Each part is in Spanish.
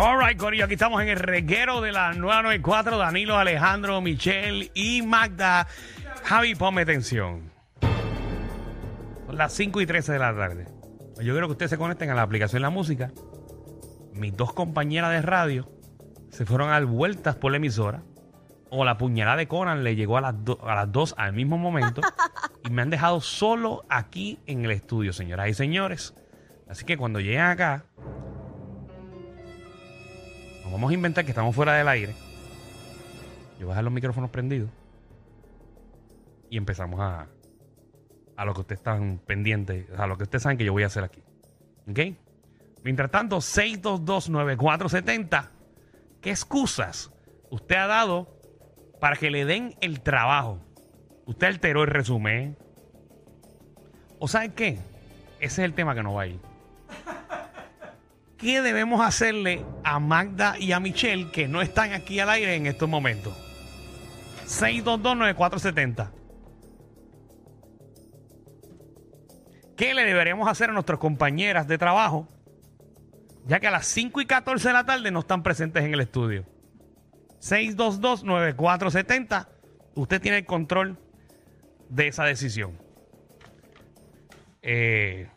Alright, Corillo, aquí estamos en el reguero de la 994, Danilo, Alejandro, Michelle y Magda. Javi, ponme atención. Son las 5 y 13 de la tarde. Yo quiero que ustedes se conecten a la aplicación La Música. Mis dos compañeras de radio se fueron a dar vueltas por la emisora. O la puñalada de Conan le llegó a las, a las 2 al mismo momento. y me han dejado solo aquí en el estudio, señoras y señores. Así que cuando lleguen acá, vamos a inventar que estamos fuera del aire. Yo voy a dejar los micrófonos prendidos. Y empezamos a, a lo que ustedes están pendientes, a lo que ustedes saben que yo voy a hacer aquí. ¿Ok? Mientras tanto, 6229470. ¿Qué excusas usted ha dado para que le den el trabajo? Usted alteró el resumen. ¿O sabe qué? Ese es el tema que nos va a ir. ¿Qué debemos hacerle a Magda y a Michelle que no están aquí al aire en estos momentos? 6229470. ¿Qué le deberíamos hacer a nuestras compañeras de trabajo? Ya que a las 5 y 14 de la tarde no están presentes en el estudio. 6229470. Usted tiene el control de esa decisión. Eh,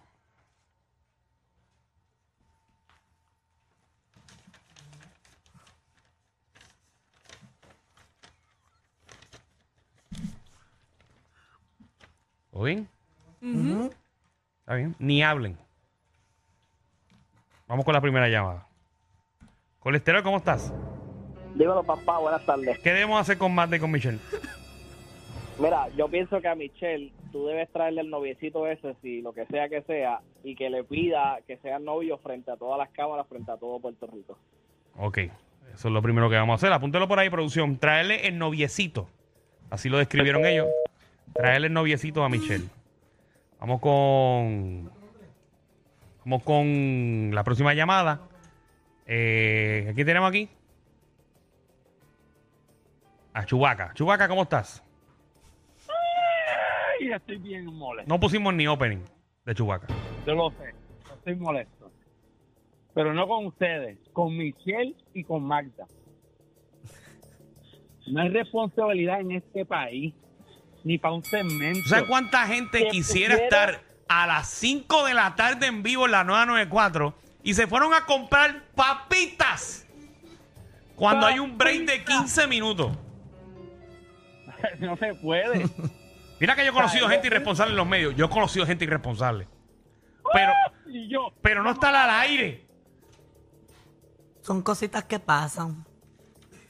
¿Todo bien? ¿Está bien? Ni hablen. Vamos con la primera llamada. Colesterol, ¿cómo estás? Dímelo, papá, buenas tardes. ¿Qué debemos hacer con Magda y con Michelle? Mira, yo pienso que a Michelle tú debes traerle el noviecito ese, si lo que sea que sea, y que le pida que sean novios frente a todas las cámaras, frente a todo Puerto Rico. Ok, eso es lo primero que vamos a hacer. Apúntelo por ahí, producción. Traerle el noviecito. Así lo describieron ellos. Traerle el noviecito a Michelle. Vamos con. Vamos con la próxima llamada. Eh, aquí tenemos aquí. A Chubaca. Chubaca, ¿cómo estás? Ay, estoy bien molesto. No pusimos ni opening de Chubaca. Yo lo sé. Estoy molesto. Pero no con ustedes, con Michelle y con Magda. No hay responsabilidad en este país, ni para un segmento. ¿Tú sabes cuánta gente Que quisiera estar a las 5 de la tarde en vivo en la 994 y se fueron a comprar papitas cuando hay un break de 15 minutos? no se puede. Mira que yo he conocido gente irresponsable en los medios. Yo he conocido gente irresponsable. Pero, yo, pero no estar al aire. Son cositas que pasan.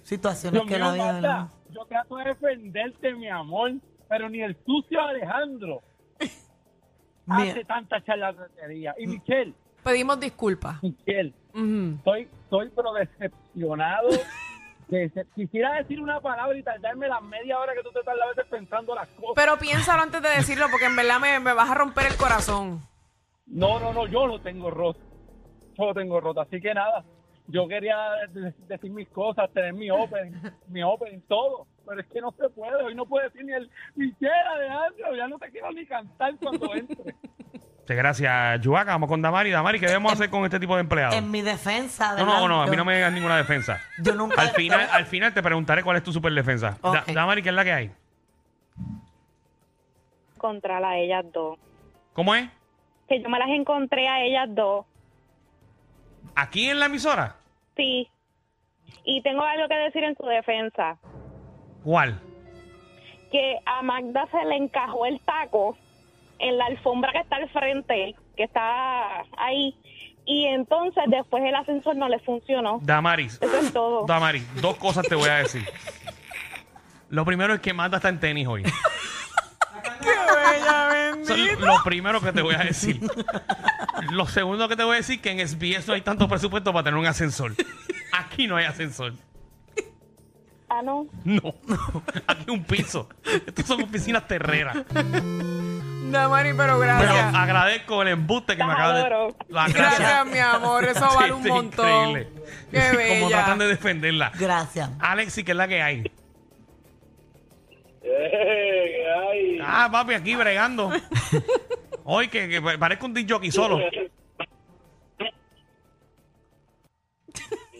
Situaciones Dios que mío, la vida. Magda, yo trato de defenderte, mi amor, pero ni el sucio Alejandro Mira. hace tanta charlatanería. Y Michelle, Pedimos disculpas. Michelle, Ujú. estoy, estoy pero decepcionado. Dece- Quisiera decir una palabra y tardarme las media hora que tú te tardas a veces pensando las cosas. Pero piénsalo antes de decirlo porque en verdad me, me vas a romper el corazón. No, no, no, yo lo tengo roto. Yo lo tengo roto. Así que nada, yo quería de- decir mis cosas, tener mi opening, mi opening, todo. Pero es que no se puede. Hoy no puedo decir ni el Michelle Alejandro. Ya no te quiero ni cantar cuando entre. Muchas gracias, Chubaca. Vamos con Damari. Damari, ¿qué debemos hacer con este tipo de empleados? En mi defensa. No, no, no, a mí no me digas ninguna defensa. Yo nunca. Al final, al final te preguntaré cuál es tu super defensa. Da- Damari, ¿qué es la que hay? encontrar a ellas dos. ¿Cómo es? Que yo me las encontré a ellas dos, ¿Aquí en la emisora? Sí. Y tengo algo que decir en su defensa. ¿Cuál? Que a Magda se le encajó el taco en la alfombra que está al frente, que está ahí. Y entonces después el ascensor no le funcionó. Damaris. Eso es todo. Damaris, dos cosas te voy a decir. Lo primero es que Magda está en tenis hoy. Eso es lo primero que te voy a decir. Lo segundo que te voy a decir que en SBS no hay tanto presupuesto para tener un ascensor. Aquí no hay ascensor. Ah, no. No. Aquí un piso. Estas son oficinas terreras. Damari, pero Pero gracias. agradezco el embuste que me acaba de. La- Gracias, mi amor. Eso Sí, vale un montón. increíble. Qué Como bella. tratan de defenderla. Gracias. Alexi, ¿qué es la que hay? Eh, ay. Ah, papi, aquí bregando. Hoy que, que parezco un disc jockey solo.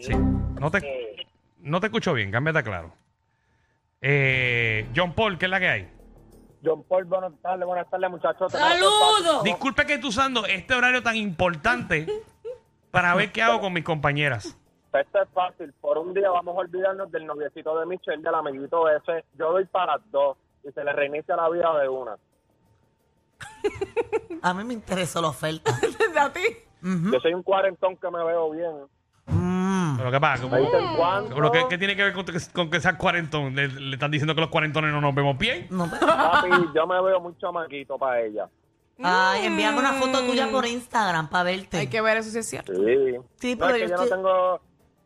Sí. No te, no te escucho bien, cámbiate claro. Eh, John Paul, ¿qué es la que hay? John Paul, buenas tardes, buenas tardes, muchachos. ¡Saludos! Disculpe que esté usando este horario tan importante para ver qué hago con mis compañeras. Esto es fácil. Por un día vamos a olvidarnos del noviecito de Michelle, del amiguito ese. Yo doy para dos y se le reinicia la vida de una. A mí me interesó la oferta. ¿A ti? Yo soy un cuarentón que me veo bien. Mm. Pero qué pasa, Me dicen cuánto. Pero ¿qué, qué tiene que ver con, que- con que seas cuarentón? ¿Le, le están diciendo que los cuarentones no nos vemos bien? No, pero- Papi, yo me veo muy chamaquito para ella. Ay, envíame una foto tuya por Instagram para verte. Hay que ver eso si es cierto. Sí. Sí, No, pero es que yo yo no estoy- tengo,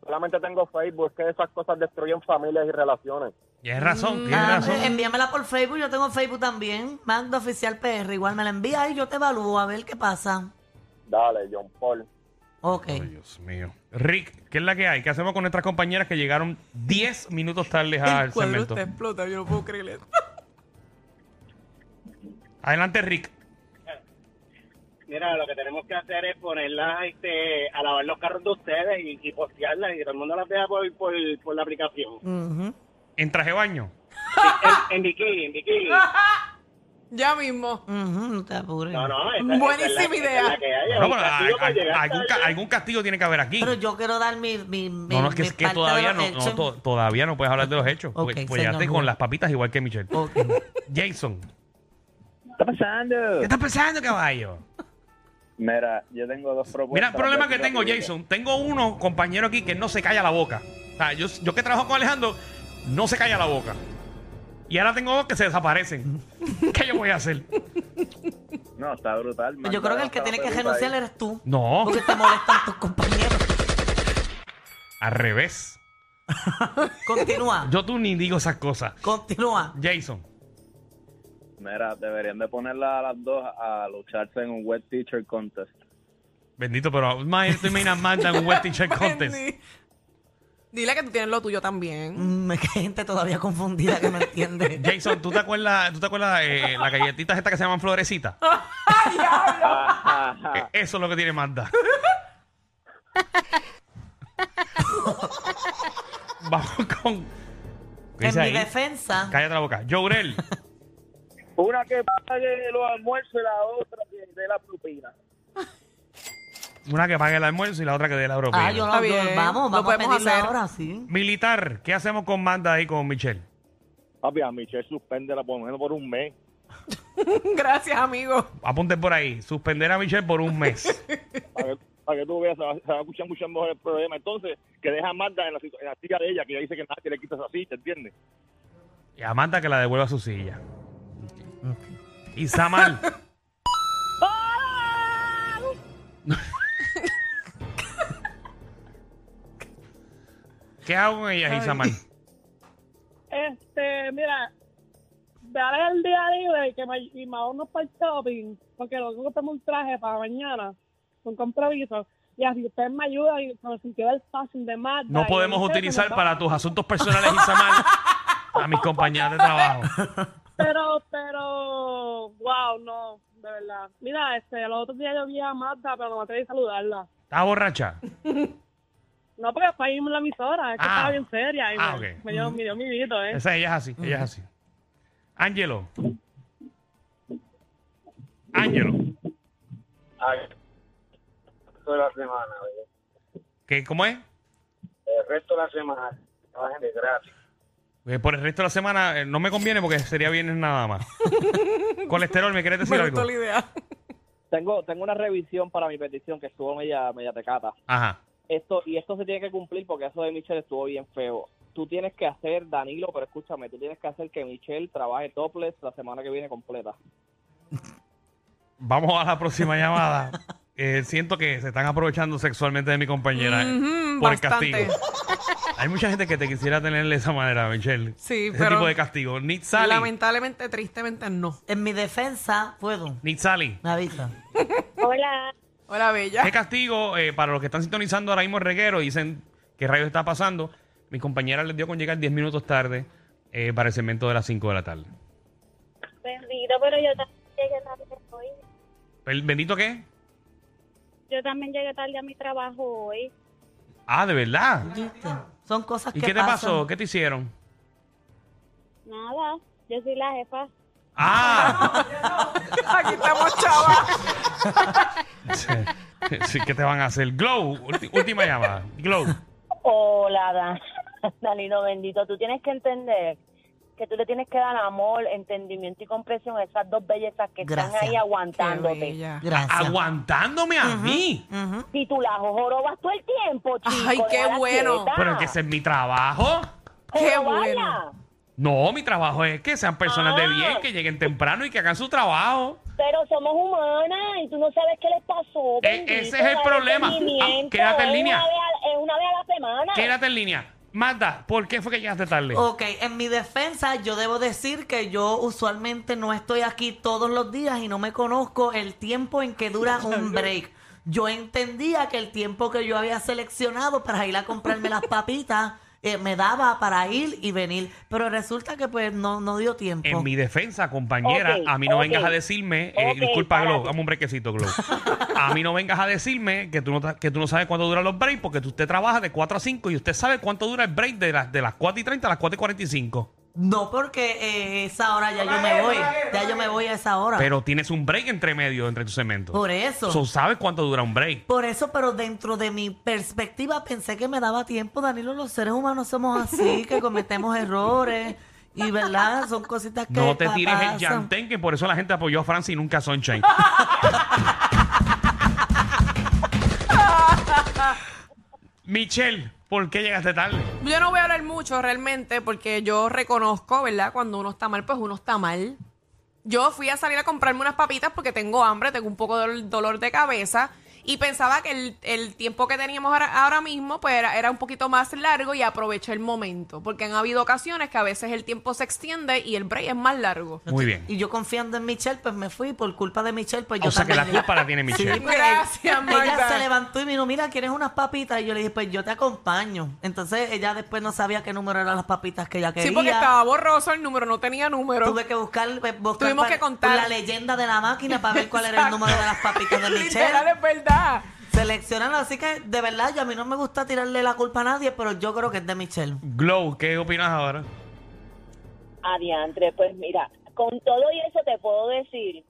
solamente tengo Facebook, es que esas cosas destruyen familias y relaciones. Tienes razón, tienes Ah, razón. envíamela por Facebook, yo tengo Facebook también. Mando oficial PR, igual me la envía y yo te evalúo a ver qué pasa. Dale, John Paul. Ok. Ay, Dios mío. Rick, ¿qué es la que hay? ¿Qué hacemos con nuestras compañeras que llegaron 10 minutos tarde al El cuadro segmento? te explota, yo no puedo creer esto. Adelante, Rick. Mira, lo que tenemos que hacer es ponerlas este, a lavar los carros de ustedes y, y postearlas y que todo el mundo las vea por, por, por la aplicación. Ujú. En traje de baño. En, en bikini, en bikini. Ya mismo. Ujú, no te apures. No, no, esa- esa es la- Buenísima esa es idea. la que hay, No, un pero hay- castigo por hay- llegar algún, ca- algún castigo tiene que haber aquí. Pero yo quiero dar mi. mi, mi No, no, es que, mi es que parte de todavía los no, no, hechos. to- todavía no puedes hablar de los hechos. Porque, Ok, pues ya señor te con las papitas igual que Michelle. Ok. Jason, ¿Qué está pasando? ¿qué está pasando, caballo? Mira, yo tengo dos propuestas. Mira, el problema que tengo. Jason. Tengo uno, compañero aquí, que no se calla la boca. O sea, yo, yo que trabajo con Alejandro, no se calla la boca. Y ahora tengo dos que se desaparecen. ¿Qué yo voy a hacer? No, está brutal. Yo creo que el que tiene que renunciar eres tú. No, Porque te molestan tus compañeros. al revés. Continúa. Yo tú ni digo esas cosas. Continúa. Jason, Mira, deberían de ponerla a las dos a lucharse en un wet teacher contest. bendito, pero más tú imaginas Magda en un West Teacher Contest. Dile que tú tienes lo tuyo también. Mm, es que hay gente todavía confundida que no entiende. Jason, ¿tú te acuerdas, ¿tú te acuerdas eh, las galletitas estas que se llaman florecitas? Eh, Eso es lo que tiene Magda. Vamos con. ¿qué En dice mi ahí? defensa, Cállate la boca. Jorel, Una que pague los almuerzos y la otra que dé la propina. Una que pague el almuerzo y la otra que dé la propina. ah, yo Está no, yo- bien, vamos, lo vamos a podemos pedirla hacer. ahora, sí. Militar, ¿qué hacemos con Magda ahí con Michelle? Papi, a Michelle suspende por lo menos por un mes. Gracias, amigo. Apunten por ahí. Suspender a Michelle por un mes. Para que, para que tú veas, se va, se va a escuchar mucho mejor el problema. Entonces, que deja a Magda en la, situ- en la silla de ella, que ella dice que nadie le quita esa silla, ¿entiendes? Y a Magda que la devuelva a su silla. Y Samal. ¿Qué hago con ellas, Isamar? Este, mira, dale el día libre y que me, y me vámonos para el shopping, porque lo tengo que un traje para mañana, con compromiso. Y así ustedes me ayudan y con el sentido del fashion de Magda. No podemos utilizar para tus asuntos personales, Isamar, a mis compañeras de trabajo. Pero, pero, wow, no, de verdad. Mira, este, los otros días yo vi a Magda, pero no me atreví a saludarla. ¿Estás borracha? No, porque fue ahí en la emisora, es que Ah. estaba bien seria y Ah, me, ok. me dio, me dio mi vito, ¿eh? Esa, ella es así, ella es así. Ángelo. Ángelo. Ay, toda la semana, oye. ¿Qué, ¿Cómo es? El resto de la semana, trabajen de gratis. Eh, por el resto de la semana eh, no me conviene porque sería viernes nada más. Colesterol, ¿me quieres decir Me algo? gustó la idea. Tengo, tengo una revisión para mi petición que estuvo media, media tecata. Ajá. Esto, y esto se tiene que cumplir porque eso de Michelle estuvo bien feo. Tú tienes que hacer, Danilo, pero escúchame, tú tienes que hacer que Michelle trabaje topless la semana que viene completa. Vamos a la próxima llamada. Eh, siento que se están aprovechando sexualmente de mi compañera eh, por bastante. el castigo. Hay mucha gente que te quisiera tener de esa manera, Michelle. Sí, Ese pero tipo de castigo. Nitzali. lamentablemente, tristemente, no. En mi defensa, puedo. Nitzali. Me avisa. Hola. Hola, bella. ¿Qué castigo eh, para los que están sintonizando ahora mismo el reguero? Dicen qué rayos está pasando. Mi compañera les dio con llegar 10 minutos tarde eh, para el segmento de las 5 de la tarde. Bendito, pero yo también llegué tarde hoy. ¿El bendito qué? Yo también llegué tarde a mi trabajo hoy. Ah, ¿de verdad? ¿Viste? Son cosas ¿Y que qué te pasan. pasó? ¿Qué te hicieron? Nada, yo soy la jefa. Ah, Aquí estamos, chavas. sí, ¿qué te van a hacer? Glow, última llamada. Glow. Hola, Dan- Danilo bendito. Tú tienes que entender que tú le tienes que dar amor, entendimiento y comprensión a esas dos bellezas que Gracias. están ahí aguantándote. Gracias. Aguantándome a mí. Ujú. Si tú la jorobas todo el tiempo, chico. Ay, qué bueno. Pero es que ese es mi trabajo. Qué bueno. No, mi trabajo es que sean personas de Ah. bien, que lleguen temprano y que hagan su trabajo. Pero somos humanas y tú no sabes qué les pasó. E- ese es el problema. Ah, quédate en Es línea. Una vez a, es una vez a la semana. Quédate en línea. Magda, ¿por qué fue que llegaste tarde? Ok, en mi defensa yo debo decir que yo usualmente no estoy aquí todos los días y no me conozco el tiempo en que dura un break. Yo entendía que el tiempo que yo había seleccionado para ir a comprarme las papitas eh, me daba para ir y venir, pero resulta que pues no, no dio tiempo. En mi defensa, compañera, a mí no vengas a decirme, eh, Ok, disculpa, Glo, párate. dame un brequecito, Glo. A mí no vengas a decirme que tú no, que tú no sabes cuánto duran los breaks, porque tú- usted trabaja de 4 a 5 y usted sabe cuánto dura el break de, las de las 4 y 30 a las 4 y 45. No, porque eh, esa hora ya yo me voy, ya yo me voy a esa hora. Pero tienes un break entre medio, entre tus segmentos. Por eso. So, ¿Sabes cuánto dura un break? Por eso, pero dentro de mi perspectiva pensé que me daba tiempo, Danilo, los seres humanos somos así, que cometemos errores y verdad, son cositas que No te tires el pasan. llantén, que por eso la gente apoyó a Francis y nunca a Sunshine. Michelle, ¿por qué llegaste tarde? Yo no voy a hablar mucho realmente porque yo reconozco, ¿verdad? Cuando uno está mal, pues uno está mal. Yo fui a salir a comprarme unas papitas porque tengo hambre, tengo un poco de dolor de cabeza y pensaba que el, el tiempo que teníamos ahora, ahora mismo pues era, era un poquito más largo y aproveché el momento porque han habido ocasiones que a veces el tiempo se extiende y el break es más largo. Muy bien. Y yo confiando en Michelle, pues me fui. Por culpa de Michelle, pues yo O sea que la culpa la tiene Michelle. Sí, Gracias, Ella Magda. se levantó y me dijo, mira, ¿quieres unas papitas? Y yo le dije, pues yo te acompaño. Entonces ella después no sabía qué número eran las papitas que ella quería. Sí, porque estaba borroso el número, no tenía número. Tuve que buscar, pues, buscar Tuvimos para- que contar. la leyenda de la máquina para ver cuál era el número de las papitas de Michelle. Literal, es verdad. Seleccionarlo, así que de verdad, yo a mí no me gusta tirarle la culpa a nadie, pero yo creo que es de Michelle. Glow, ¿qué opinas ahora? Adiantre, pues mira, con todo y eso te puedo decir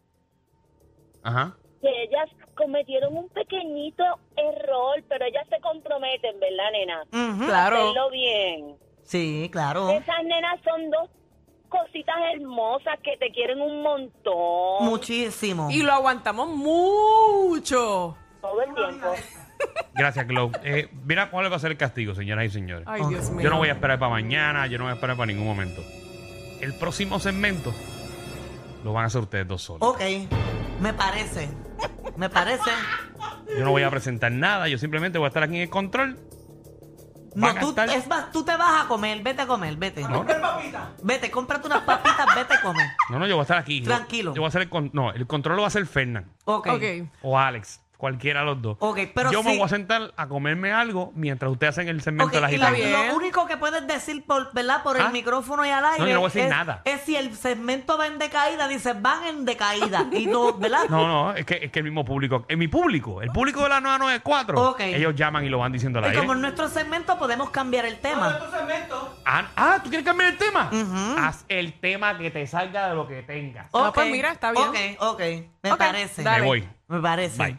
Ajá. que ellas cometieron un pequeñito error, pero ellas se comprometen, ¿verdad, nena? Ujú. Claro. Hacerlo bien. Sí, claro. Esas nenas son dos cositas hermosas que te quieren un montón. Muchísimo. Y lo aguantamos mucho. Todo el tiempo. Gracias, Glow. Eh, mira cuál va a ser el castigo, señoras y señores. Ay, Dios mío. Yo no voy a esperar para mañana, yo no voy a esperar para ningún momento. El próximo segmento lo van a hacer ustedes dos solos. Ok, me parece. Me parece. Yo no voy a presentar nada, yo simplemente voy a estar aquí en el control. No, Van a tú, estar- es más, tú te vas a comer, vete a comer, vete. ¿No? Vete, cómprate unas papitas, vete a comer. No, no, yo voy a estar aquí. Yo- Tranquilo. Yo, voy a hacer el con- no, el control lo va a hacer Fernán Ok. Ok. o Alex, cualquiera de los dos. Ok, pero yo me voy a sentar a comerme algo mientras ustedes hacen el segmento Ok, de la y lo, gitana. lo único que puedes decir por, ¿verdad? por el Ah. micrófono y al aire No, yo no voy a decir es, nada. es si el segmento va en decaída, dices van en decaída. Y no, ¿verdad? No, no, es que, es que el mismo público, es mi público, el público de la 994, Ok. ellos llaman y lo van diciendo al Y aire. como en nuestro segmento podemos cambiar el tema. Ah, ah, ¿tú quieres cambiar el tema? Haz el tema que te salga de lo que tengas. Ah, Ok, pues mira, está bien. Ok, ok. Me Ok, parece. dale. Me voy. Me parece. Bye.